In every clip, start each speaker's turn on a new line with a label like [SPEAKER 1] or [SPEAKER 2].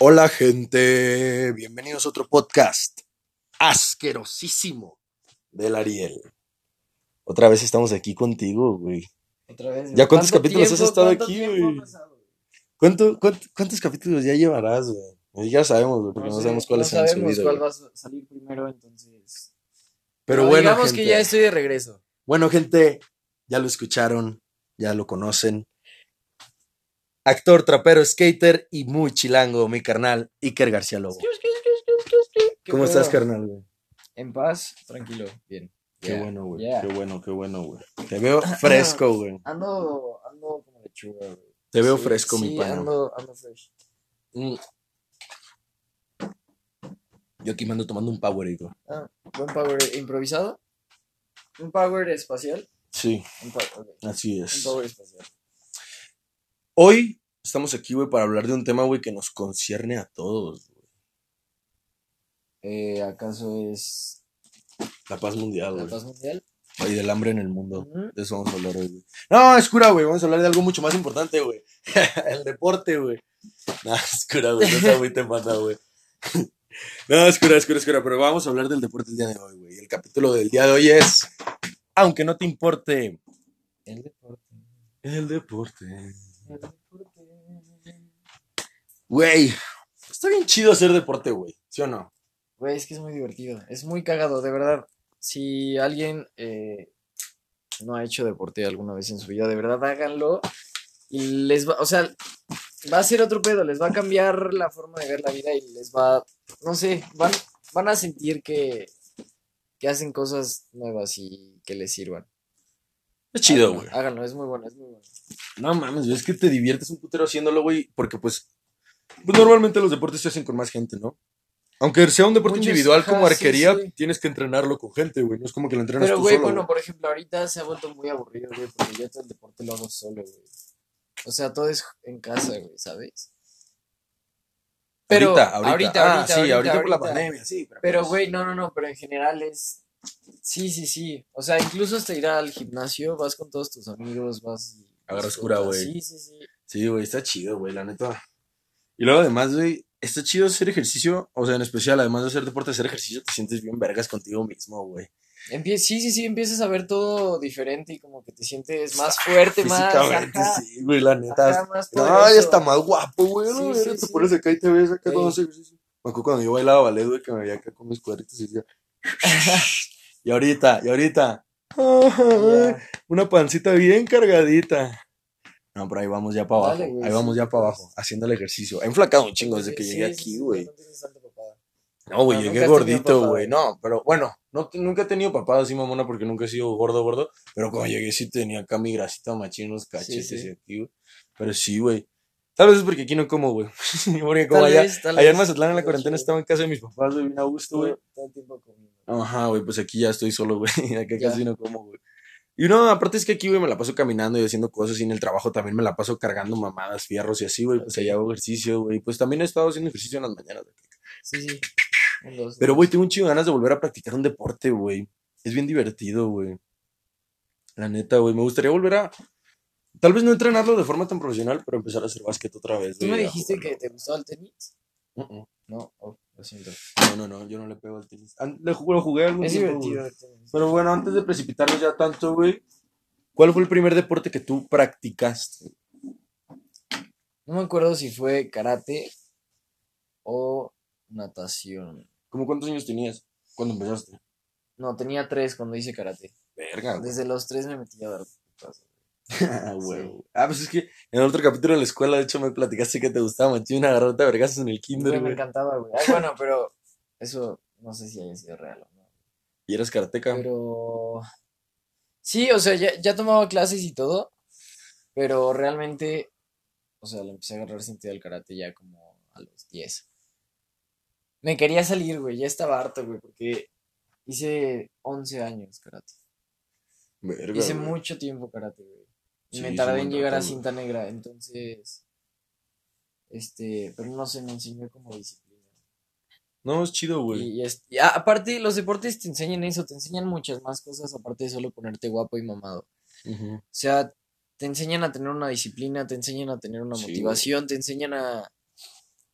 [SPEAKER 1] Hola gente, bienvenidos a otro podcast asquerosísimo del Ariel. Otra vez estamos aquí contigo, güey.
[SPEAKER 2] Otra vez.
[SPEAKER 1] ¿Ya cuántos
[SPEAKER 2] ¿Cuánto
[SPEAKER 1] capítulos has estado aquí, güey? ¿Cuánto, cuánto- cuántos capítulos ya llevarás, güey? Ya sabemos, güey, porque no,
[SPEAKER 2] sé,
[SPEAKER 1] sabemos cuáles
[SPEAKER 2] no
[SPEAKER 1] han
[SPEAKER 2] sabemos
[SPEAKER 1] subido.
[SPEAKER 2] cuál va a salir primero, entonces.
[SPEAKER 1] Pero bueno,
[SPEAKER 2] digamos
[SPEAKER 1] gente,
[SPEAKER 2] que ya estoy de regreso.
[SPEAKER 1] bueno, gente, ya lo escucharon, ya lo conocen. Actor, trapero, skater y muy chilango, mi carnal, Iker García Lobo.
[SPEAKER 2] ¿Qué
[SPEAKER 1] ¿Cómo
[SPEAKER 2] pedo?
[SPEAKER 1] estás, carnal, güey?
[SPEAKER 2] En paz, tranquilo, bien.
[SPEAKER 1] Qué
[SPEAKER 2] Yeah,
[SPEAKER 1] bueno, güey.
[SPEAKER 2] yeah.
[SPEAKER 1] Qué bueno, qué bueno, güey. Te veo fresco, güey.
[SPEAKER 2] Ando, ando como lechuga, güey.
[SPEAKER 1] Te veo
[SPEAKER 2] Sí,
[SPEAKER 1] fresco, mi pana.
[SPEAKER 2] Ando, ando fresh.
[SPEAKER 1] Mm. Yo aquí me ando tomando un Power, güey.
[SPEAKER 2] Ah, buen power improvisado. Un power espacial.
[SPEAKER 1] Sí,
[SPEAKER 2] Un,
[SPEAKER 1] así
[SPEAKER 2] un
[SPEAKER 1] es.
[SPEAKER 2] power espacial.
[SPEAKER 1] Hoy estamos aquí, güey, para hablar de un tema, güey, que nos concierne a todos. güey.
[SPEAKER 2] Eh, ¿Acaso es
[SPEAKER 1] La paz mundial,
[SPEAKER 2] la
[SPEAKER 1] güey.
[SPEAKER 2] paz mundial?
[SPEAKER 1] Y del hambre en el mundo. De eso vamos a hablar hoy, güey. No, es cura, güey. Vamos a hablar de algo mucho más importante, güey. el deporte, güey. No, es cura, güey. No está muy temata, güey. no, es cura, es cura, es cura. Pero vamos a hablar del deporte el día de hoy, güey. El capítulo del día de hoy es. Aunque no te importe.
[SPEAKER 2] El deporte.
[SPEAKER 1] El deporte. Güey. Está bien chido hacer deporte, güey. ¿Sí o no?
[SPEAKER 2] Güey, es que es muy divertido. Es muy cagado, de verdad. Si alguien eh, no ha hecho deporte alguna vez en su vida, de verdad háganlo. Y les va, o sea, va a ser otro pedo, les va a cambiar la forma de ver la vida y les va, no sé, van, van a sentir que, que hacen cosas nuevas y que les sirvan.
[SPEAKER 1] Es chido, güey.
[SPEAKER 2] Háganlo, es muy bueno, es muy bueno.
[SPEAKER 1] No mames, es que te diviertes un putero haciéndolo, güey, porque pues, pues normalmente los deportes se hacen con más gente, ¿no? Aunque sea un deporte
[SPEAKER 2] Muchos,
[SPEAKER 1] individual
[SPEAKER 2] ajá,
[SPEAKER 1] como arquería,
[SPEAKER 2] sí.
[SPEAKER 1] tienes que entrenarlo con gente, güey. No es como que lo entrenas
[SPEAKER 2] Pero,
[SPEAKER 1] tú
[SPEAKER 2] güey,
[SPEAKER 1] solo,
[SPEAKER 2] bueno,
[SPEAKER 1] güey.
[SPEAKER 2] por ejemplo, ahorita se ha vuelto muy aburrido, güey, porque yo todo el deporte lo hago solo, güey. O sea, todo es en casa, güey, ¿sabes? Pero
[SPEAKER 1] ahorita, ahorita,
[SPEAKER 2] ahorita,
[SPEAKER 1] ah,
[SPEAKER 2] ahorita,
[SPEAKER 1] sí,
[SPEAKER 2] ahorita,
[SPEAKER 1] por la pandemia, sí. Pero,
[SPEAKER 2] Pero,
[SPEAKER 1] pues,
[SPEAKER 2] güey, no, no, no, pero en general es... Sí, sí, sí. O sea, incluso hasta ir al gimnasio, vas con todos tus amigos, vas... y
[SPEAKER 1] Agarras
[SPEAKER 2] disfrutas.
[SPEAKER 1] cura, güey.
[SPEAKER 2] Sí, sí, sí.
[SPEAKER 1] Sí, güey, está chido, güey, la neta. Y luego además, güey, está chido hacer ejercicio, o sea, en especial, además de hacer deporte, hacer ejercicio, te sientes bien vergas contigo mismo, güey.
[SPEAKER 2] Empie- sí, sí, sí, empiezas a ver todo diferente y como que te sientes más fuerte, más...
[SPEAKER 1] Físicamente,
[SPEAKER 2] ajá,
[SPEAKER 1] sí, güey, la neta.
[SPEAKER 2] ajá, más poderoso.
[SPEAKER 1] está más guapo, güey.
[SPEAKER 2] Sí,
[SPEAKER 1] ¿no?
[SPEAKER 2] sí,
[SPEAKER 1] te
[SPEAKER 2] sí.
[SPEAKER 1] pones acá y te ves acá haces ejercicio. Me acuerdo cuando yo bailaba ballet, güey, que me veía acá con mis cuadritos y decía. y ahorita, y ahorita. Una pancita bien cargadita. No, pero ahí vamos ya para abajo.
[SPEAKER 2] Dale,
[SPEAKER 1] ahí vamos ya para abajo, haciendo el ejercicio. He enflacado un chingo desde que
[SPEAKER 2] Sí,
[SPEAKER 1] llegué
[SPEAKER 2] sí,
[SPEAKER 1] aquí, güey.
[SPEAKER 2] no
[SPEAKER 1] güey,
[SPEAKER 2] No,
[SPEAKER 1] llegué gordito, güey. No, pero bueno, no, nunca he tenido papada así, mamona, porque nunca he sido gordo, gordo. Pero cuando llegué sí tenía acá mi grasita machín en los cachetes
[SPEAKER 2] sí.
[SPEAKER 1] y aquí, güey. Pero sí, güey. Tal vez es porque aquí no como, güey. porque como
[SPEAKER 2] Tal
[SPEAKER 1] allá,
[SPEAKER 2] vez,
[SPEAKER 1] allá en. Mazatlán en la cuarentena estaba en casa de mis papás, güey, bien a gusto, güey.
[SPEAKER 2] todo, todo el tiempo comiendo.
[SPEAKER 1] Ajá, güey, pues aquí ya estoy solo, güey. Acá
[SPEAKER 2] Ya.
[SPEAKER 1] casi no como, güey. Y no, aparte es que aquí, güey, me la paso caminando y haciendo cosas y en el trabajo también me la paso cargando mamadas, fierros y así, güey. Pues allá hago ejercicio, güey. Pues también he estado haciendo ejercicio en las mañanas, güey.
[SPEAKER 2] Sí, sí.
[SPEAKER 1] Pero, güey, tengo un chingo de ganas de volver a practicar un deporte, güey. Es bien divertido, güey. La neta, güey. Me gustaría volver a. Tal vez no entrenarlo de forma tan profesional, pero empezar a hacer básquet otra vez.
[SPEAKER 2] ¿Tú me dijiste que te gustaba el tenis?
[SPEAKER 1] Uh-uh.
[SPEAKER 2] No, oh, lo siento.
[SPEAKER 1] No, no, no. Yo no le pego al tenis. An- Le jugué, lo jugué algún
[SPEAKER 2] Es
[SPEAKER 1] tiempo,
[SPEAKER 2] divertido
[SPEAKER 1] güey.
[SPEAKER 2] el tenis.
[SPEAKER 1] Pero bueno, antes de precipitarnos ya tanto, güey. ¿Cuál fue el primer deporte que tú practicaste?
[SPEAKER 2] No me acuerdo si fue karate o natación.
[SPEAKER 1] ¿Cómo cuántos años tenías cuando empezaste?
[SPEAKER 2] No, tenía tres cuando hice karate.
[SPEAKER 1] Verga, güey.
[SPEAKER 2] Desde los tres me metí a dar putazos.
[SPEAKER 1] Ah. Ah, pues es que en el otro capítulo de la escuela, de hecho, me platicaste que te gustaba machín agarrarte a vergazos en el kinder,
[SPEAKER 2] Güey, me encantaba, güey. Ah, bueno, pero eso no sé si haya sido real o no.
[SPEAKER 1] Y eras karateca.
[SPEAKER 2] Pero. Sí, o sea, ya, ya tomaba clases y todo. Pero realmente. O sea, le empecé a agarrar sentido al karate ya como a los 10. Me quería salir, güey. Ya estaba harto, güey. Porque hice 11 años karate.
[SPEAKER 1] Verga,
[SPEAKER 2] Hice
[SPEAKER 1] güey.
[SPEAKER 2] mucho tiempo karate, güey. Y
[SPEAKER 1] Sí,
[SPEAKER 2] me tardé en llegar a cinta negra. Entonces. Este. Pero no sé, me enseñó como disciplina.
[SPEAKER 1] No, es chido, güey.
[SPEAKER 2] Y, y es- y a- aparte, los deportes te enseñan eso, te enseñan muchas más cosas aparte de solo ponerte guapo y mamado. O sea, te enseñan a tener una disciplina, te enseñan a tener una
[SPEAKER 1] Sí,
[SPEAKER 2] motivación, te enseñan a,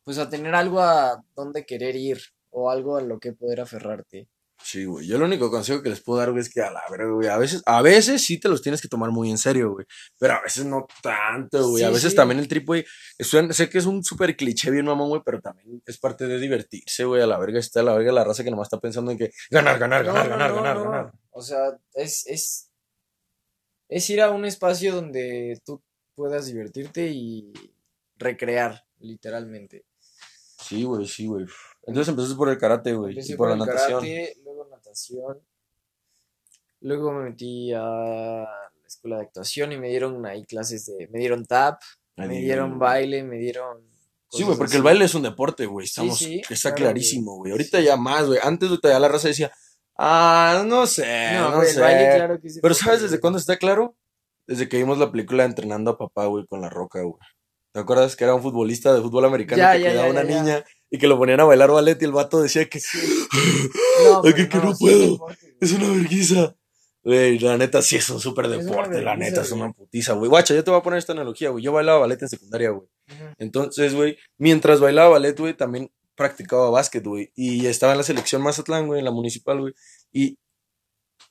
[SPEAKER 2] pues a tener algo a donde querer ir o algo a lo que poder aferrarte.
[SPEAKER 1] Sí, güey. Yo lo único consejo que les puedo dar, güey, es que a la verga, güey. A veces, a veces sí te los tienes que tomar muy en serio, güey. Pero a veces no tanto, güey. a veces
[SPEAKER 2] sí.
[SPEAKER 1] también el trip, güey. Sé que es un súper cliché bien mamón, güey, pero también es parte de divertirse, güey. A la verga está a la verga la raza que nomás está pensando en que ganar, ganar,
[SPEAKER 2] No,
[SPEAKER 1] ganar,
[SPEAKER 2] no,
[SPEAKER 1] ganar,
[SPEAKER 2] no,
[SPEAKER 1] ganar, ganar.
[SPEAKER 2] O sea, es, es, es ir a un espacio donde tú puedas divertirte y recrear, literalmente.
[SPEAKER 1] Sí, güey, sí, güey. Entonces empezaste por el karate, güey. Y por, la
[SPEAKER 2] el
[SPEAKER 1] natación.
[SPEAKER 2] karate, luego me metí a la escuela de actuación y me dieron ahí clases de, me dieron tap, me dieron baile, me dieron
[SPEAKER 1] Sí, güey, porque el baile es un deporte, güey. Estamos,
[SPEAKER 2] sí,
[SPEAKER 1] está
[SPEAKER 2] claro,
[SPEAKER 1] clarísimo,
[SPEAKER 2] güey.
[SPEAKER 1] Ahorita ya más, güey. Antes ya la raza decía, ah, no sé, no,
[SPEAKER 2] No, el
[SPEAKER 1] sé.
[SPEAKER 2] baile claro que sí.
[SPEAKER 1] Pero ¿sabes desde cuándo está claro? Desde que vimos la película Entrenando a Papá, güey, con La Roca, güey. ¿Te acuerdas que era un futbolista de fútbol americano
[SPEAKER 2] Ya,
[SPEAKER 1] que
[SPEAKER 2] ya,
[SPEAKER 1] cuidaba a una
[SPEAKER 2] ya.
[SPEAKER 1] niña y que lo ponían a bailar ballet y el vato decía que
[SPEAKER 2] No,
[SPEAKER 1] Ay,
[SPEAKER 2] pero
[SPEAKER 1] que- que no
[SPEAKER 2] sí,
[SPEAKER 1] puedo.
[SPEAKER 2] deporte,
[SPEAKER 1] es una vergüenza? Güey, la neta sí es un súper deporte, la neta es una putiza, güey. Guacha, yo te voy a poner esta analogía, güey. Yo bailaba ballet en secundaria, güey. Entonces, güey, mientras bailaba ballet, güey, también practicaba básquet, güey. Y estaba en la selección Mazatlán, güey, en la municipal, güey. Y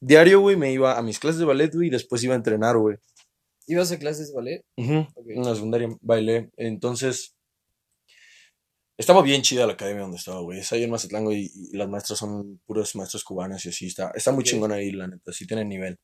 [SPEAKER 1] diario, güey, me iba a mis clases de ballet, güey, y después iba a entrenar, güey.
[SPEAKER 2] ¿Ibas a clases de ballet? Ok.
[SPEAKER 1] En la secundaria bailé. Entonces, estaba bien chida la academia donde estaba, güey. Es ahí en Mazatlán, güey, y, las maestras son puros maestros cubanos y así. Está, está muy
[SPEAKER 2] Ok.
[SPEAKER 1] chingón ahí, la neta. Sí tienen nivel.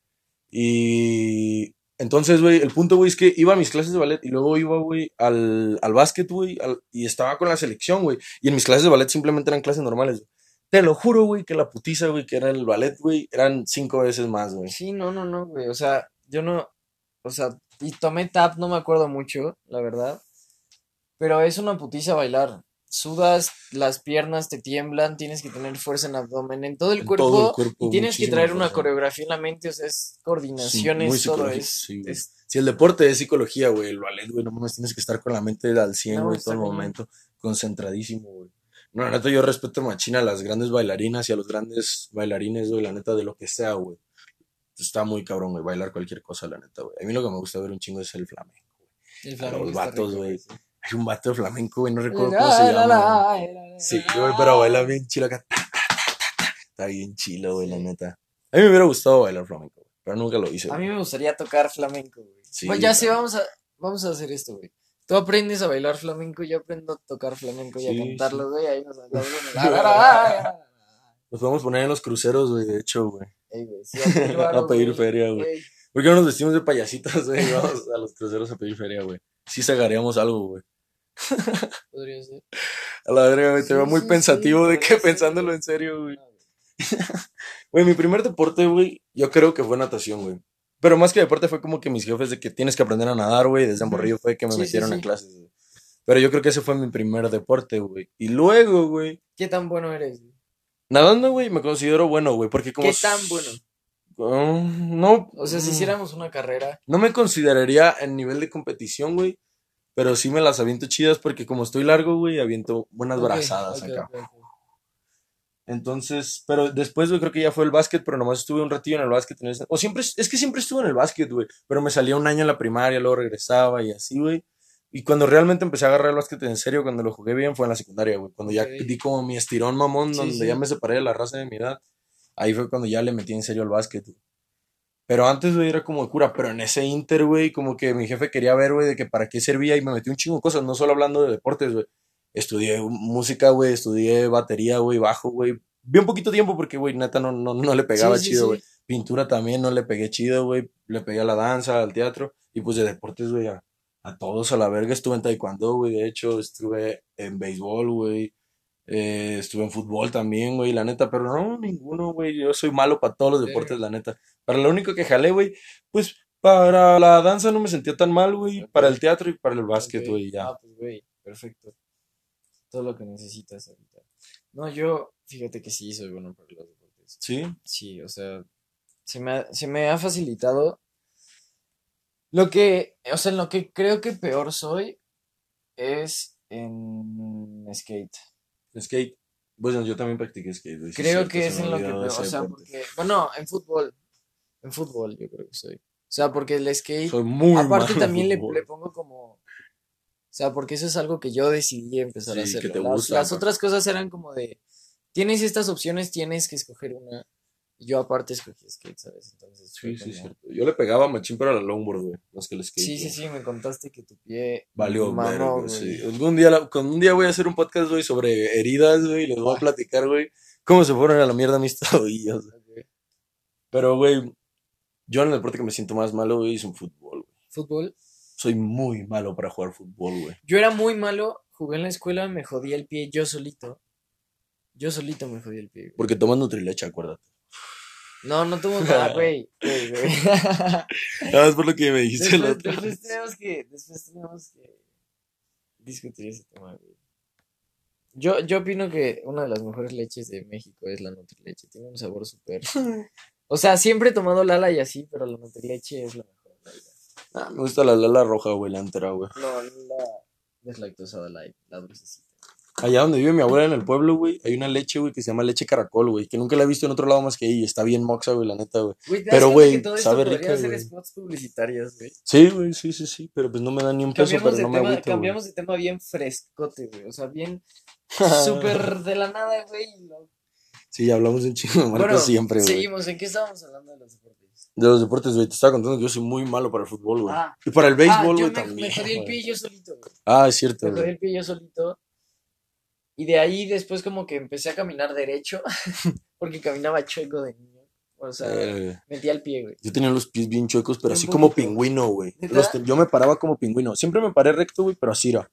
[SPEAKER 1] Y entonces, güey, el punto, güey, es que iba a mis clases de ballet y luego iba, güey, al, al básquet, güey, y estaba con la selección, güey. Y en mis clases de ballet simplemente eran clases normales, güey. Te lo juro, güey, que la putiza, güey, que era el ballet, güey, eran cinco veces más, güey.
[SPEAKER 2] Sí, no, no, no, güey. O sea, yo no. O sea, y tomé tap, no me acuerdo mucho, la verdad. Pero es una putiza bailar. Sudas, las piernas te tiemblan, tienes que tener fuerza en abdomen, en todo el
[SPEAKER 1] En
[SPEAKER 2] cuerpo.
[SPEAKER 1] todo el cuerpo,
[SPEAKER 2] y tienes que traer una
[SPEAKER 1] fuerza.
[SPEAKER 2] coreografía en la mente, o sea, es coordinación,
[SPEAKER 1] Sí,
[SPEAKER 2] todo. Es,
[SPEAKER 1] sí, güey.
[SPEAKER 2] es-
[SPEAKER 1] Si el deporte es psicología, güey, el ballet, güey, no mames, tienes que estar con la mente al 100,
[SPEAKER 2] No,
[SPEAKER 1] güey, todo el momento, concentradísimo, güey. No, la neta, yo respeto machina a las grandes bailarinas y a los grandes bailarines, güey, la neta, de lo que sea, güey. Está muy cabrón, güey, bailar cualquier cosa, la neta, güey. A mí lo que me gusta ver un chingo es el flamenco.
[SPEAKER 2] el flamenco
[SPEAKER 1] los vatos, güey.
[SPEAKER 2] sí.
[SPEAKER 1] Hay un vato de flamenco, güey, no recuerdo cómo se
[SPEAKER 2] la,
[SPEAKER 1] llama. Sí, güey, pero baila bien chilo acá. Está bien chilo, güey, la neta. A mí me hubiera gustado bailar flamenco, güey, pero nunca lo hice.
[SPEAKER 2] A mí me gustaría tocar flamenco, güey.
[SPEAKER 1] Sí,
[SPEAKER 2] Pues ya
[SPEAKER 1] claro.
[SPEAKER 2] vamos a, vamos a hacer esto, güey. Tú aprendes a bailar flamenco, yo aprendo a tocar flamenco y a
[SPEAKER 1] Sí,
[SPEAKER 2] cantarlo, güey. Ahí nos.
[SPEAKER 1] Nos podemos poner en los cruceros, güey, de hecho, güey.
[SPEAKER 2] Ey, güey, sí, a pedir
[SPEAKER 1] A feria, güey.
[SPEAKER 2] Ey,
[SPEAKER 1] ¿Por qué no nos vestimos de payasitos, güey? y Vamos a los cruceros a pedir feria, güey. Sí sacaríamos algo, güey.
[SPEAKER 2] Podría ser.
[SPEAKER 1] A la verga, güey. Te
[SPEAKER 2] Sí,
[SPEAKER 1] veo muy
[SPEAKER 2] sí,
[SPEAKER 1] pensativo
[SPEAKER 2] sí,
[SPEAKER 1] de que pensándolo en serio, güey.
[SPEAKER 2] Güey.
[SPEAKER 1] Mi primer deporte, güey, yo creo que fue natación, güey. Pero más que deporte fue como que mis jefes de que tienes que aprender a nadar, güey. Desde morrillo fue que me
[SPEAKER 2] Sí, sí,
[SPEAKER 1] metieron en
[SPEAKER 2] sí.
[SPEAKER 1] clases, güey. Pero yo creo que ese fue mi primer deporte, güey. Y luego, güey,
[SPEAKER 2] ¿Qué tan bueno eres? güey?
[SPEAKER 1] nadando, güey, me considero bueno, güey. Porque como...
[SPEAKER 2] ¿Qué tan bueno?
[SPEAKER 1] Mm, no.
[SPEAKER 2] O sea, si
[SPEAKER 1] mm,
[SPEAKER 2] hiciéramos una carrera.
[SPEAKER 1] No me consideraría en nivel de competición, güey. Pero sí me las aviento chidas porque como estoy largo, güey, aviento buenas brazadas acá. Entonces, pero después, güey, creo que ya fue el básquet, pero nomás estuve un ratillo en el básquet. en ese- O siempre, es que siempre estuve en el básquet, güey. Pero me salía un año en la primaria, luego regresaba y así, güey. Y cuando realmente empecé a agarrar el básquet en serio, cuando lo jugué bien, fue en la secundaria, güey. Cuando ya di como mi estirón mamón,
[SPEAKER 2] Sí,
[SPEAKER 1] donde
[SPEAKER 2] sí.
[SPEAKER 1] ya me separé de la raza de mi edad. Ahí fue cuando ya le metí en serio al básquet, güey. Pero antes, güey, era como de cura. Pero en ese inter, güey, como que mi jefe quería ver, güey, de que para qué servía y me metí un chingo de cosas, no solo hablando de deportes, güey. Estudié música, güey, estudié batería, güey, bajo, güey. Vi un poquito tiempo porque, güey, neta no, no, no le pegaba
[SPEAKER 2] Sí,
[SPEAKER 1] chido,
[SPEAKER 2] sí.
[SPEAKER 1] güey. Pintura también no le pegué chido, güey. Le pegué a la danza, al teatro. Y pues de deportes, güey, a, a todos a la verga. Estuve en taekwondo, güey, de hecho. Estuve en béisbol, güey. Eh, estuve en fútbol también, güey, la neta. Pero no, ninguno, güey. Yo soy malo para todos los deportes, la neta. Para lo único que jalé, güey, pues para la danza no me sentía tan mal, güey. Para el teatro y para el básquet, güey, ya.
[SPEAKER 2] Ah, pues, güey, perfecto. Todo lo que necesitas ahorita. No, yo, fíjate que sí soy bueno para los deportes.
[SPEAKER 1] Sí,
[SPEAKER 2] Sí, o sea, se me ha, se me ha facilitado. Lo que, o sea, en lo que creo que peor soy es en skate.
[SPEAKER 1] Skate. Bueno, yo también practiqué skate,
[SPEAKER 2] Creo
[SPEAKER 1] cierto,
[SPEAKER 2] que es en lo que peor, o sea,
[SPEAKER 1] deporte.
[SPEAKER 2] porque, bueno, en fútbol, en fútbol yo creo que soy. O sea, porque el skate,
[SPEAKER 1] Soy muy
[SPEAKER 2] aparte también le, le pongo como, O sea, porque eso es algo que yo decidí empezar a
[SPEAKER 1] Sí,
[SPEAKER 2] hacer. Las,
[SPEAKER 1] gusta,
[SPEAKER 2] las otras cosas eran como de, tienes estas opciones, tienes que escoger una. Yo aparte escogí skate, ¿sabes? Entonces
[SPEAKER 1] Sí, sí,
[SPEAKER 2] como-
[SPEAKER 1] cierto. Yo le pegaba machín para la longboard, güey. Más que el skate.
[SPEAKER 2] Sí, sí, sí, me contaste que tu pie
[SPEAKER 1] Valió
[SPEAKER 2] güey.
[SPEAKER 1] sí. Algún día, la- con un día voy a hacer un podcast, güey, sobre heridas, güey, y les voy a platicar, güey, cómo se fueron a la mierda mis tobillos.
[SPEAKER 2] Ok.
[SPEAKER 1] Pero, güey, yo en el deporte que me siento más malo, güey, es un fútbol, güey.
[SPEAKER 2] Fútbol.
[SPEAKER 1] Soy muy malo para jugar fútbol, güey.
[SPEAKER 2] Yo era muy malo, jugué en la escuela, me jodía el pie yo solito. Yo solito me jodí el pie, güey.
[SPEAKER 1] Porque tomas Nutrileche, acuérdate.
[SPEAKER 2] No, no tuvo nada, güey.
[SPEAKER 1] Nada más por lo que me dijiste la
[SPEAKER 2] después,
[SPEAKER 1] otra
[SPEAKER 2] después
[SPEAKER 1] vez.
[SPEAKER 2] tenemos que, después tenemos que discutir ese tema, güey. Yo, yo opino que una de las mejores leches de México es la Nutrileche. Tiene un sabor súper. O sea, siempre he tomado Lala y así, pero la Nutrileche es la mejor. la.
[SPEAKER 1] Ah, me gusta la lala roja, güey, la entera, güey.
[SPEAKER 2] No, la deslactosada light, la dulcecita.
[SPEAKER 1] Allá donde vive mi abuela en el pueblo, güey, hay una leche, güey, que se llama leche caracol, güey, que nunca la he visto en otro lado más que ahí. Está bien moxa, güey, la neta, güey.
[SPEAKER 2] Güey, ¿te das
[SPEAKER 1] Pero, güey, sabe rica, güey.
[SPEAKER 2] spots publicitarios, güey?
[SPEAKER 1] Sí, güey, sí, sí, sí, pero pues no me dan ni un peso, pero
[SPEAKER 2] de
[SPEAKER 1] no me agüito,
[SPEAKER 2] cambiamos de tema bien frescote, güey. O sea, bien súper de la nada, güey.
[SPEAKER 1] Sí, hablamos un chingo de marcas
[SPEAKER 2] Bueno,
[SPEAKER 1] siempre, güey.
[SPEAKER 2] seguimos. ¿En qué estábamos hablando de los deportes?
[SPEAKER 1] De los deportes, güey, te estaba contando que yo soy muy malo para el fútbol, güey.
[SPEAKER 2] Ah,
[SPEAKER 1] Y para el
[SPEAKER 2] ah,
[SPEAKER 1] béisbol,
[SPEAKER 2] yo
[SPEAKER 1] güey, también.
[SPEAKER 2] me jodí el pie yo solito, güey.
[SPEAKER 1] Ah, es cierto,
[SPEAKER 2] Me jodí el pie yo solito. Y de ahí después como que empecé a caminar derecho. porque caminaba chueco de niño. O sea,
[SPEAKER 1] Eh,
[SPEAKER 2] metía el pie, güey.
[SPEAKER 1] yo tenía los pies bien chuecos, pero así como pingüino, güey. Yo me paraba como pingüino. Siempre me paré recto, güey, pero así era.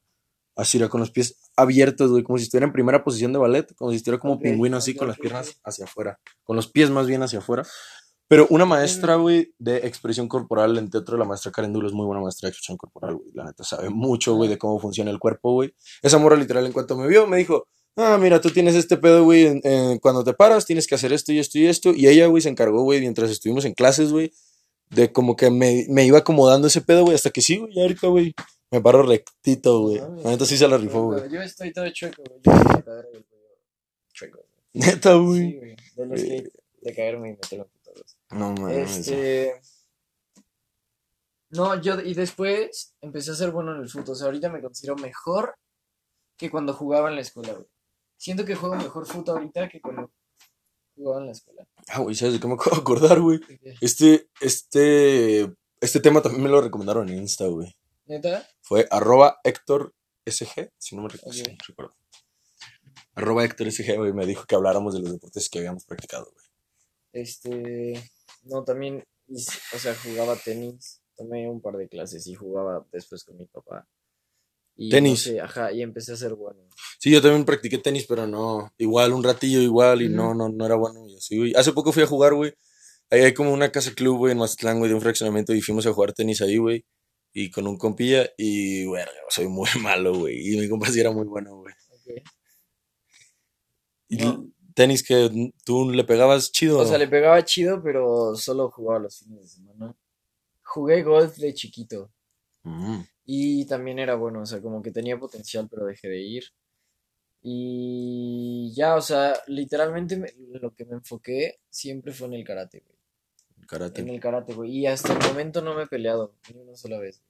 [SPEAKER 1] Así era, con los pies abiertos, güey, como si estuviera en primera posición de ballet, como si estuviera como pingüino así, con las piernas hacia afuera. Con los pies más bien hacia afuera. Pero una maestra, güey, de expresión corporal en teatro, la maestra Karen Dulo, es muy buena maestra de expresión corporal, güey. La neta sabe mucho, güey, de cómo funciona el cuerpo, güey. Esa morra literal, en cuanto me vio, me dijo, ah, mira, tú tienes este pedo, güey, en- en- cuando te paras tienes que hacer esto y esto y esto. Y ella, güey, se encargó, güey, mientras estuvimos en clases, güey, de como que me, me iba acomodando ese pedo, güey, hasta que sí, güey, ahorita, güey, me paro rectito, güey. La neta sí se la rifó, güey.
[SPEAKER 2] Yo estoy todo chueco, güey. Yo estoy cuello chueco. güey.
[SPEAKER 1] Neta,
[SPEAKER 2] Sí,
[SPEAKER 1] güey.
[SPEAKER 2] güey. Del skate, de caerme y putados.
[SPEAKER 1] No mames.
[SPEAKER 2] Este. No, yo. Y después empecé a ser bueno en el fútbol. O sea, ahorita me considero mejor que cuando jugaba en la escuela, güey. Siento que juego mejor fútbol ahorita que cuando jugaba en la escuela.
[SPEAKER 1] Ah, güey, ¿sabes de qué me acabo de acordar, güey? Este, este, este tema también me lo recomendaron en Insta, güey.
[SPEAKER 2] ¿Neta?
[SPEAKER 1] Fue arroba Héctor SG, si no me recu-
[SPEAKER 2] Ok.
[SPEAKER 1] sí, recuerdo. Arroba Héctor SG, güey, me dijo que habláramos de los deportes que habíamos practicado, güey.
[SPEAKER 2] Este. No, también. O sea, jugaba tenis. Tomé un par de clases y jugaba después con mi papá. Y no
[SPEAKER 1] Tenis.
[SPEAKER 2] sé, ajá, y empecé a ser bueno.
[SPEAKER 1] Sí, yo también practiqué tenis, pero no, igual, un ratillo igual, y no, no, no era bueno, y así, güey. Hace poco fui a jugar, güey. Ahí hay como una casa club, güey, en Mazatlán, güey, de un fraccionamiento, y fuimos a jugar tenis ahí, güey. Y con un compilla, y, güey, soy muy malo, güey. Y mi compa sí era muy bueno, güey.
[SPEAKER 2] Ok.
[SPEAKER 1] Y
[SPEAKER 2] No.
[SPEAKER 1] Tenis que tú le pegabas chido.
[SPEAKER 2] O sea, le pegaba chido, pero solo jugaba los fines de semana. Jugué golf de chiquito.
[SPEAKER 1] Mm.
[SPEAKER 2] Y también era bueno, o sea, como que tenía potencial, pero dejé de ir. Y ya, o sea, literalmente me- lo que me enfoqué siempre fue en el karate, güey.
[SPEAKER 1] Karate.
[SPEAKER 2] En el karate, güey. Y hasta el momento no me he peleado ni una sola vez.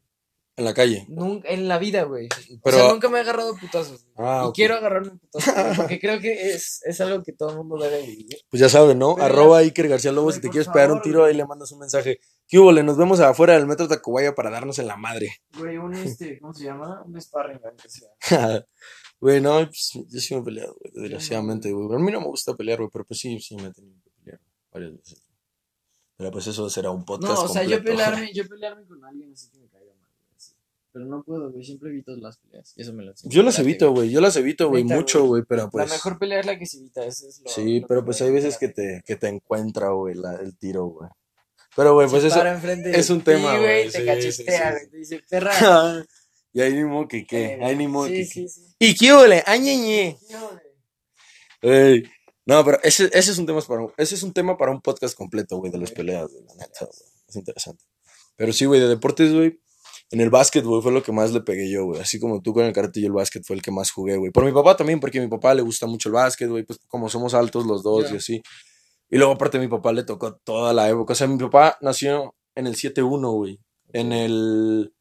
[SPEAKER 1] En la calle.
[SPEAKER 2] Nunca, en la vida, güey.
[SPEAKER 1] Pero-
[SPEAKER 2] O sea, nunca me he agarrado putazos.
[SPEAKER 1] Ah,
[SPEAKER 2] y
[SPEAKER 1] ok.
[SPEAKER 2] quiero agarrarme putazos, güey, porque creo que es, es algo que todo el mundo debe vivir.
[SPEAKER 1] Pues ya saben, ¿no?
[SPEAKER 2] Pero
[SPEAKER 1] Arroba Iker García Lobo,
[SPEAKER 2] Güey,
[SPEAKER 1] si te quieres pegar un
[SPEAKER 2] favor,
[SPEAKER 1] tiro,
[SPEAKER 2] güey.
[SPEAKER 1] ahí le mandas un mensaje. ¿Qué hubo? Le nos vemos afuera del metro Tacubaya para darnos en la madre.
[SPEAKER 2] Güey, un este, ¿cómo se llama? Un sparring, sea.
[SPEAKER 1] Güey, no, pues yo sí me he peleado, güey, desgraciadamente, güey. A mí no me gusta pelear, güey, pero pues sí, sí me he tenido que pelear varias veces. Pero pues eso será un podcast
[SPEAKER 2] No, o sea, yo
[SPEAKER 1] completo.
[SPEAKER 2] pelearme, yo pelearme con alguien así que me así. Pero no puedo, güey, siempre evito las peleas. Y eso me lo enseñó
[SPEAKER 1] Yo las evito, güey, yo las evito, güey, mucho,
[SPEAKER 2] güey.
[SPEAKER 1] pero pues...
[SPEAKER 2] La mejor pelea es la que se evita, eso es lo
[SPEAKER 1] Sí,
[SPEAKER 2] lo
[SPEAKER 1] pero pues hay veces que te, que te encuentra, güey, la- el tiro, güey. Pero, güey, pues eso... es
[SPEAKER 2] de
[SPEAKER 1] un tema, güey,
[SPEAKER 2] Te
[SPEAKER 1] sí,
[SPEAKER 2] cachetea, güey,
[SPEAKER 1] sí.
[SPEAKER 2] te dice, perra.
[SPEAKER 1] y ahí ni modo que qué, ahí ni modo que
[SPEAKER 2] sí,
[SPEAKER 1] qué.
[SPEAKER 2] sí.
[SPEAKER 1] ¿Y qué? ¡Añeñe! Ey, No, pero ese, ese es un tema para un, ese es un tema para un podcast completo, güey, de las peleas, güey, la neta, güey. Es interesante. Pero sí, güey, de deportes, güey. En el básquet, güey, fue lo que más le pegué yo, güey. Así como tú con el karate y el básquet fue el que más jugué, güey. Por mi papá también, porque a mi papá le gusta mucho el básquet, güey. Pues como somos altos los dos y así. Y luego, aparte, a mi papá le tocó toda la época. O sea, mi papá nació en el 7-1, güey. En el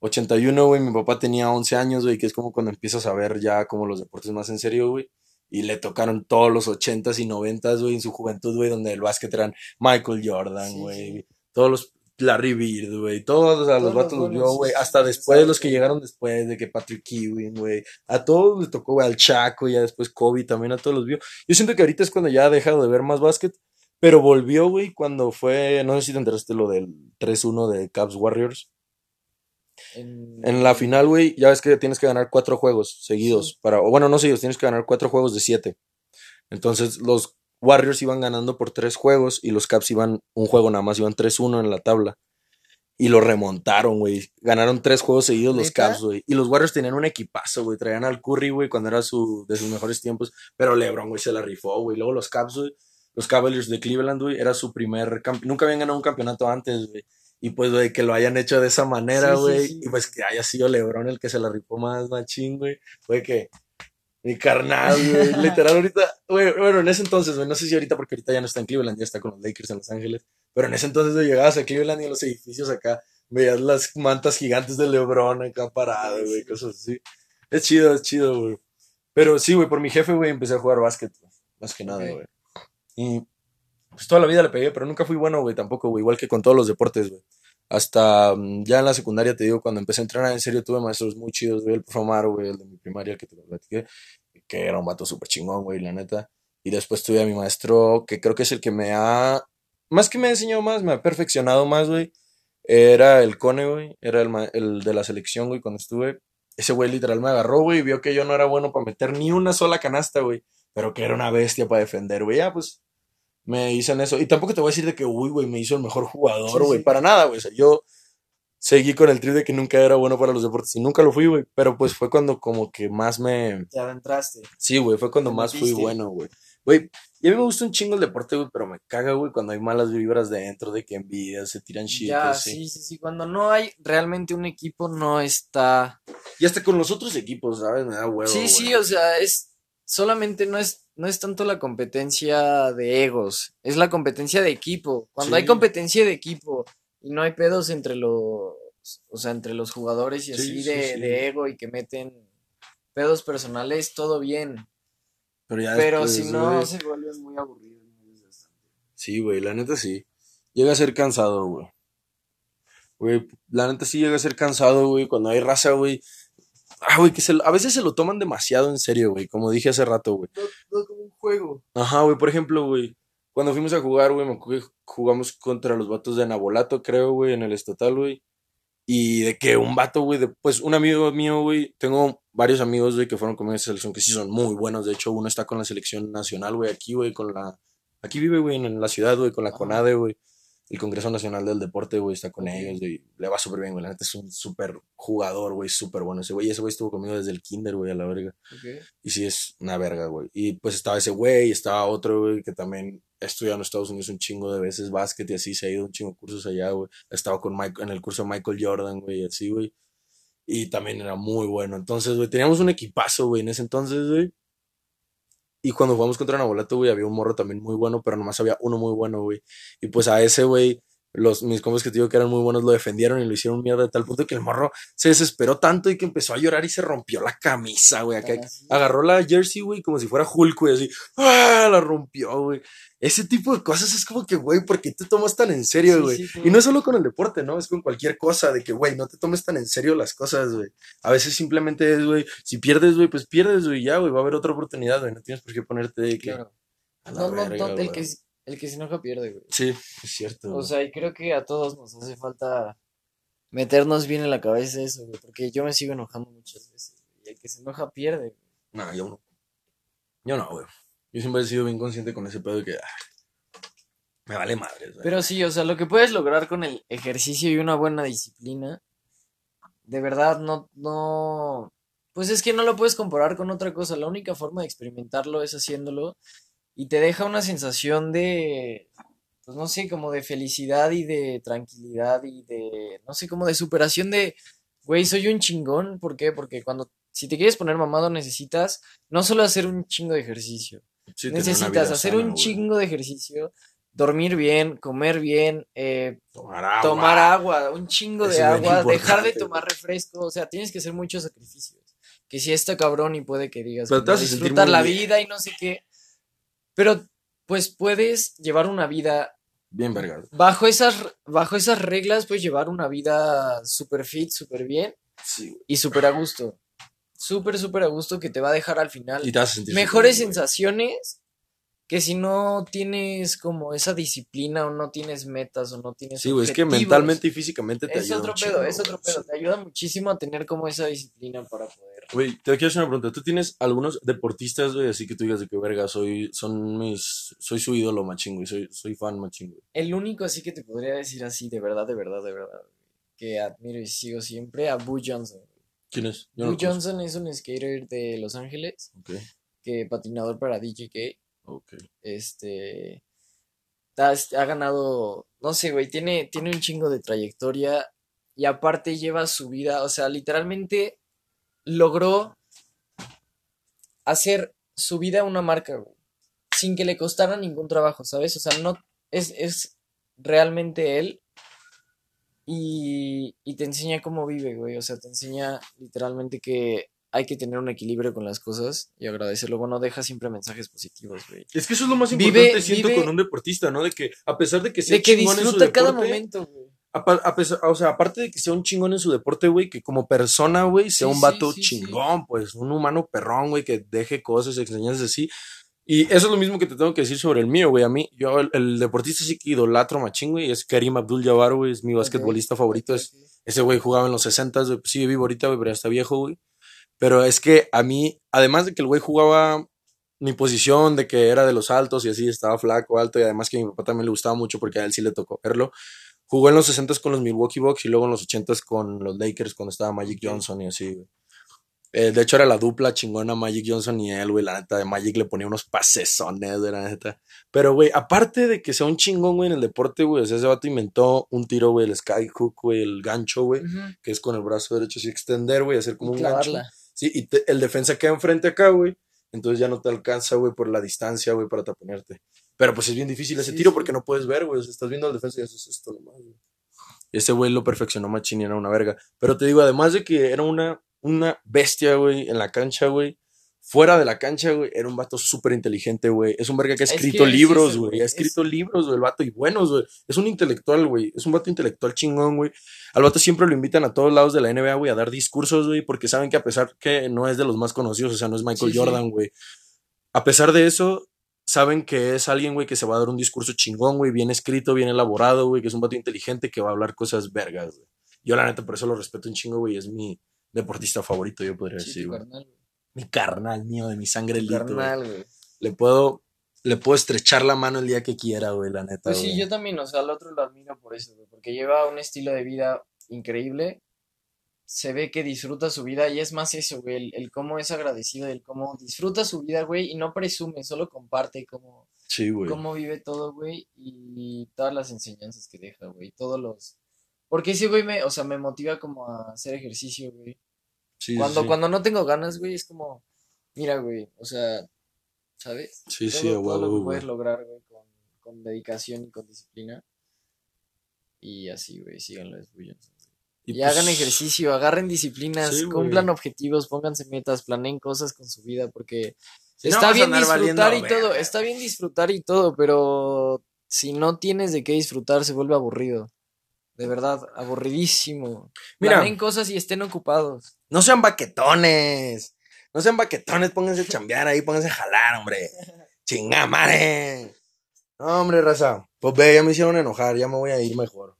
[SPEAKER 1] 81, güey, mi papá tenía 11 años, güey, que es como cuando empiezas a ver ya como los deportes más en serio, güey. Y le tocaron todos los 80s y 90s, güey, en su juventud, güey, donde el básquet eran Michael Jordan,
[SPEAKER 2] Sí,
[SPEAKER 1] güey.
[SPEAKER 2] sí.
[SPEAKER 1] Todos los Larry Bird, güey. Todos, o sea,
[SPEAKER 2] Todos
[SPEAKER 1] los vatos los vio, güey. Hasta después, los que llegaron después, de que Patrick Ewing, güey. A todos les tocó, güey, al Chaco, ya después Kobe también a todos los vio. Yo siento que ahorita es cuando ya ha dejado de ver más básquet. Pero volvió, güey, cuando fue, no sé si te enteraste lo del 3-1 de Cavs Warriors.
[SPEAKER 2] En,
[SPEAKER 1] En la final, güey, ya ves que tienes que ganar cuatro juegos seguidos.
[SPEAKER 2] Sí.
[SPEAKER 1] Para, o bueno, no seguidos, tienes que ganar cuatro juegos de siete. Entonces, los Warriors iban ganando por tres juegos y los Caps iban un juego nada más, iban 3-1 en la tabla. Y lo remontaron, güey. Ganaron tres juegos seguidos los. Caps, güey. Y los Warriors tenían un equipazo, güey. Traían al Curry, güey, cuando era su, de sus mejores tiempos. Pero LeBron, güey, se la rifó, güey. Luego los Caps, güey. Los Cavaliers de Cleveland, güey, era su primer campeón. Nunca habían ganado un campeonato antes, güey. Y pues, güey, que lo hayan hecho de esa manera,
[SPEAKER 2] Sí, sí,
[SPEAKER 1] güey.
[SPEAKER 2] sí.
[SPEAKER 1] Y pues que haya sido LeBron el que se la rifó más machín, güey. Fue que. Mi carnal, güey. Literal, ahorita. Güey, bueno, en ese entonces, güey. No sé si ahorita, porque ahorita ya no está en Cleveland, ya está con los Lakers en Los Ángeles. Pero en ese entonces, güey, llegabas a Cleveland y en los edificios acá veías las mantas gigantes de LeBron acá parado, güey. Cosas así. Es chido, es chido, güey. Pero sí, güey, por mi jefe, güey, empecé a jugar básquet, güey. Más que nada, güey. Y pues toda la vida le pegué, pero nunca fui bueno, güey, tampoco, güey. Igual que con todos los deportes, güey. Hasta mm, ya en la secundaria, te digo, cuando empecé a entrenar en serio, tuve maestros muy chidos, güey. El güey, el de mi primaria, que te lo platiqué, que era un vato súper chingón, güey, la neta. Y después tuve a mi maestro, que creo que es el que me ha, más que me ha enseñado más, me ha perfeccionado más, güey. Era el Cone, güey. Era el, el de la selección, güey, cuando estuve. Ese güey literal me agarró, güey, y vio que yo no era bueno para meter ni una sola canasta, güey. Pero que era una bestia para defender, güey. Ya, pues, me hizo en eso. Y tampoco te voy a decir de que, uy, güey, me hizo el mejor jugador, güey.
[SPEAKER 2] sí.
[SPEAKER 1] Para nada, güey. O sea, yo seguí con el trip de que nunca era bueno para los deportes. Y nunca lo fui, güey. Pero pues fue cuando como que más me...
[SPEAKER 2] Te adentraste.
[SPEAKER 1] Sí, güey, fue cuando más fui bueno, güey. Güey, y a mí me gusta un chingo el deporte, güey, pero me caga, güey, cuando hay malas vibras dentro, de que envidia, se tiran shit,
[SPEAKER 2] Ya,
[SPEAKER 1] así.
[SPEAKER 2] sí, sí, sí. Cuando no hay realmente un equipo, no está.
[SPEAKER 1] Y hasta con los otros equipos, ¿sabes? Me da huevo,
[SPEAKER 2] Sí, sí, o sea, es. Solamente no es, no es tanto la competencia de egos, es la competencia de equipo. Cuando hay competencia de equipo y no hay pedos entre los. O sea, entre los jugadores y
[SPEAKER 1] Sí,
[SPEAKER 2] así
[SPEAKER 1] sí,
[SPEAKER 2] de, de ego y que meten pedos personales, todo bien.
[SPEAKER 1] Pero ya
[SPEAKER 2] Pero
[SPEAKER 1] después,
[SPEAKER 2] si no,
[SPEAKER 1] güey,
[SPEAKER 2] se vuelve muy aburrido. y muy desgastante.
[SPEAKER 1] Sí, güey, la neta sí. Llega a ser cansado, güey. Güey, la neta sí llega a ser cansado, güey, cuando hay raza, güey. Ah, güey, que se, lo- a veces se lo toman demasiado en serio, güey, como dije hace rato, güey.
[SPEAKER 2] No, no como un juego.
[SPEAKER 1] Ajá, güey, por ejemplo, güey, cuando fuimos a jugar, güey, jugamos contra los vatos de Nabolato, creo, güey, en el estatal, güey. Y de que un vato, güey, de- pues un amigo mío, güey, tengo varios amigos, güey, que fueron conmigo en selección que sí son muy buenos. De hecho, uno está con la selección nacional, güey, aquí, güey, con la. Aquí vive, güey, en la ciudad, güey, con la. CONADE, güey. El Congreso Nacional del Deporte, güey, está con ellos, güey. Le va súper bien, güey. La neta es un súper jugador, güey, súper bueno ese güey. Ese güey estuvo conmigo desde el kinder, güey, a la verga. Y sí, es una verga, güey. Y pues estaba ese güey, estaba otro, güey, que también ha estudiado en Estados Unidos un chingo de veces básquet y así, se ha ido un chingo de cursos allá, güey. Estaba con Mike, en el curso de Michael Jordan, güey, así, güey. Y también era muy bueno. Entonces, güey, teníamos un equipazo, güey, en ese entonces, güey. Y cuando jugamos contra Nabolato, güey, había un morro también muy bueno, pero nomás había uno muy bueno, güey. Y pues a ese, güey, los, mis compas que te digo que eran muy buenos lo defendieron y lo hicieron mierda de tal punto que el morro se desesperó tanto y que empezó a llorar y se rompió la camisa, güey. Acá, agarró la jersey, güey, como si fuera Hulk, güey, así, ¡ah! La rompió, güey. Ese tipo de cosas es como que, güey, ¿por qué te tomas tan en serio, güey?
[SPEAKER 2] sí,
[SPEAKER 1] y no es solo con el deporte, ¿no? Es con cualquier cosa, de que, güey, no te tomes tan en serio las cosas, güey. A veces simplemente es, güey, si pierdes, güey, pues pierdes, güey, ya, güey, va a haber otra oportunidad, güey. No tienes por qué ponerte de que,
[SPEAKER 2] Claro. No, no, no, el que, el que se enoja pierde, güey.
[SPEAKER 1] Sí, es cierto.
[SPEAKER 2] O sea, y creo que a todos nos hace falta meternos bien en la cabeza eso, güey, porque yo me sigo enojando muchas veces, güey, y el que se enoja pierde, güey.
[SPEAKER 1] No, yo no. Yo no, güey. Yo siempre he sido bien consciente con ese pedo de que, ah, me vale madre, güey.
[SPEAKER 2] Pero sí, o sea, lo que puedes lograr con el ejercicio y una buena disciplina, de verdad no, no, pues es que no lo puedes comparar con otra cosa, la única forma de experimentarlo es haciéndolo y te deja una sensación de, pues no sé, como de felicidad y de tranquilidad y de, no sé, como de superación de, güey, soy un chingón, ¿por qué? Porque cuando, si te quieres poner mamado necesitas no solo hacer un chingo de
[SPEAKER 1] Sí, una
[SPEAKER 2] necesitas hacer
[SPEAKER 1] sana,
[SPEAKER 2] un
[SPEAKER 1] güey.
[SPEAKER 2] chingo de ejercicio, dormir bien, comer bien, eh,
[SPEAKER 1] Tomar agua.
[SPEAKER 2] tomar agua, un chingo de
[SPEAKER 1] Eso
[SPEAKER 2] agua, dejar de tomar refresco, o sea, tienes que hacer muchos sacrificios. Que si está cabrón y puede que digas,
[SPEAKER 1] sentir
[SPEAKER 2] disfrutar la
[SPEAKER 1] bien.
[SPEAKER 2] vida y no sé qué. Pero, pues puedes llevar una vida
[SPEAKER 1] Bien verga.
[SPEAKER 2] bajo esas, bajo esas reglas, puedes llevar una vida super fit, super bien
[SPEAKER 1] Sí,
[SPEAKER 2] y súper a gusto. Súper, súper a gusto que te va a dejar al final
[SPEAKER 1] Y te
[SPEAKER 2] mejores
[SPEAKER 1] güey.
[SPEAKER 2] sensaciones que si no tienes como esa disciplina o no tienes metas o no tienes
[SPEAKER 1] Sí, güey, es que mentalmente y físicamente te
[SPEAKER 2] es
[SPEAKER 1] ayuda
[SPEAKER 2] otro
[SPEAKER 1] un
[SPEAKER 2] pedo,
[SPEAKER 1] chingo,
[SPEAKER 2] es otro pedo, te ayuda muchísimo a tener como esa disciplina para poder.
[SPEAKER 1] Güey, te quiero hacer una pregunta. ¿Tú tienes algunos deportistas, güey, así que tú digas de que verga, soy, son mis, soy su ídolo machín, güey, soy, soy fan machín, güey?
[SPEAKER 2] El único así que te podría decir así, de verdad, de verdad, de verdad, que admiro y sigo siempre, a Boo Johnson.
[SPEAKER 1] ¿Quién es? Yo
[SPEAKER 2] Boo. Johnson es un skater de Los Ángeles,
[SPEAKER 1] Ok,
[SPEAKER 2] que patinador para DJK,
[SPEAKER 1] ok.
[SPEAKER 2] este ha, ha ganado, no sé, güey, tiene, tiene un chingo de trayectoria y aparte lleva su vida, o sea, literalmente logró hacer su vida una marca, güey, sin que le costara ningún trabajo, ¿sabes? O sea, no, es, es realmente él y, y te enseña cómo vive, güey, o sea, te enseña literalmente que hay que tener un equilibrio con las cosas y agradecerlo. Bueno, deja siempre mensajes positivos, güey.
[SPEAKER 1] Es que eso es lo más
[SPEAKER 2] Vive-
[SPEAKER 1] importante, siento,
[SPEAKER 2] vive-
[SPEAKER 1] con un deportista, ¿no? De que a pesar de que sea
[SPEAKER 2] De que
[SPEAKER 1] chingón en su
[SPEAKER 2] disfruta cada
[SPEAKER 1] deporte,
[SPEAKER 2] momento, güey.
[SPEAKER 1] A pesar- o sea, aparte de que sea un chingón en su deporte, güey, que como persona, güey, sea
[SPEAKER 2] Sí,
[SPEAKER 1] un
[SPEAKER 2] sí,
[SPEAKER 1] vato
[SPEAKER 2] sí, sí.
[SPEAKER 1] chingón, pues, un humano perrón, güey, que deje cosas, enseñanzas así. Y eso es lo mismo que te tengo que decir sobre el mío, güey. A mí, yo, el, el deportista sí que idolatro machín, güey, es Karim Abdul-Jabbar, güey, es mi basquetbolista favorito. Es, ese güey jugaba en los 60, güey, sigue vivo ahorita, güey, pero ya está viejo, güey. Pero es que a mí, además de que el güey jugaba mi posición, de que era de los altos y así, estaba flaco, alto, y además que a mi papá también le gustaba mucho porque a él sí le tocó verlo. Jugó en los 60 con los Milwaukee Bucks y luego en los 80 con los Lakers cuando estaba Magic Johnson y así, güey. Eh, de hecho, era la dupla chingona Magic Johnson y él, güey. La neta, de Magic le ponía unos pasesones, güey, la neta. Pero, güey, aparte de que sea un chingón, güey, en el deporte, güey, o sea, ese vato inventó un tiro, güey, el skyhook, güey, el gancho, güey, que es con el brazo derecho así extender, güey, hacer como
[SPEAKER 2] Y
[SPEAKER 1] un gancho. Sí, y te- el defensa queda enfrente acá, güey. Entonces ya no te alcanza, güey, por la distancia, güey, para taponerte. Pero pues es bien difícil ese
[SPEAKER 2] Sí,
[SPEAKER 1] tiro porque no puedes ver, güey. O sea, estás viendo al defensa y haces esto nomás, güey. Ese güey lo perfeccionó machín y era una verga. Pero te digo, además de que era una, una bestia, güey, en la cancha, güey. Fuera de la cancha, güey, era un vato súper inteligente, güey. Es un verga que ha
[SPEAKER 2] Es
[SPEAKER 1] escrito
[SPEAKER 2] que es
[SPEAKER 1] libros, güey. Ha
[SPEAKER 2] es-
[SPEAKER 1] escrito libros, güey, el vato, y buenos, güey. Es un intelectual, güey. Es un vato intelectual chingón, güey. Al vato siempre lo invitan a todos lados de la NBA, güey, a dar discursos, güey, porque saben que a pesar que no es de los más conocidos, o sea, no es Michael
[SPEAKER 2] Sí, sí.
[SPEAKER 1] Jordan, güey. A pesar de eso, saben que es alguien, güey, que se va a dar un discurso chingón, güey, bien escrito, bien elaborado, güey, que es un vato inteligente que va a hablar cosas vergas, güey. Yo, la neta, por eso lo respeto un chingo, güey. Es mi deportista favorito, yo podría
[SPEAKER 2] Sí,
[SPEAKER 1] decir, güey. Mi carnal mío, de mi sangre lito, güey.
[SPEAKER 2] carnal, güey.
[SPEAKER 1] Le puedo, le puedo estrechar la mano el día que quiera, güey, la neta.
[SPEAKER 2] Pues sí,
[SPEAKER 1] güey.
[SPEAKER 2] yo también, o sea, al otro lo admiro por eso, güey, porque lleva un estilo de vida increíble. Se ve que disfruta su vida y es más eso, güey, el, el cómo es agradecido, el cómo disfruta su vida, güey, y no presume, solo comparte cómo,
[SPEAKER 1] Sí, güey.
[SPEAKER 2] cómo vive todo, güey, y todas las enseñanzas que deja, güey, todos los... Porque ese güey me, o sea, me motiva como a hacer ejercicio, güey.
[SPEAKER 1] Sí,
[SPEAKER 2] Cuando,
[SPEAKER 1] sí.
[SPEAKER 2] cuando no tengo ganas, güey, es como, mira, güey, o sea, ¿sabes?
[SPEAKER 1] Sí,
[SPEAKER 2] todo,
[SPEAKER 1] sí,
[SPEAKER 2] todo lo que puedes lograr, güey, con, con dedicación y con disciplina. Y así, güey, síganlo, es Y,
[SPEAKER 1] pues,
[SPEAKER 2] hagan ejercicio, agarren disciplinas,
[SPEAKER 1] Sí,
[SPEAKER 2] cumplan objetivos, pónganse metas, planeen cosas con su vida, porque
[SPEAKER 1] Si
[SPEAKER 2] está bien
[SPEAKER 1] valiendo
[SPEAKER 2] disfrutar y todo, está bien disfrutar y todo, pero si no tienes de qué disfrutar, se vuelve aburrido. De verdad, aburridísimo.
[SPEAKER 1] Mira.
[SPEAKER 2] Planeen cosas y estén ocupados.
[SPEAKER 1] No sean baquetones. No sean baquetones, pónganse a chambear ahí, pónganse a jalar, hombre. Chinga, madre. No, hombre, raza. Pues ve, ya me hicieron enojar, ya me voy a ir mejor.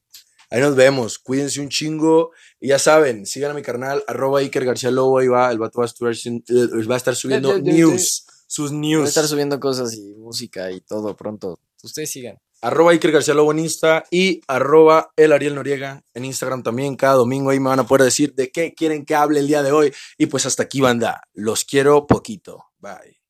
[SPEAKER 1] Ahí nos vemos, cuídense un chingo. Y ya saben, sigan a mi carnal, arroba Iker García Lobo, ahí va, el vato va a estar, eh, va a estar subiendo
[SPEAKER 2] De- de- de-
[SPEAKER 1] news, sus
[SPEAKER 2] Voy a
[SPEAKER 1] news.
[SPEAKER 2] estar subiendo cosas y música y todo pronto. Ustedes sigan.
[SPEAKER 1] Arroba Iker García Lobo en Insta y arroba el Ariel Noriega en Instagram también. Cada domingo ahí me van a poder decir de qué quieren que hable el día de hoy. Y pues hasta aquí, banda. Los quiero poquito. Bye.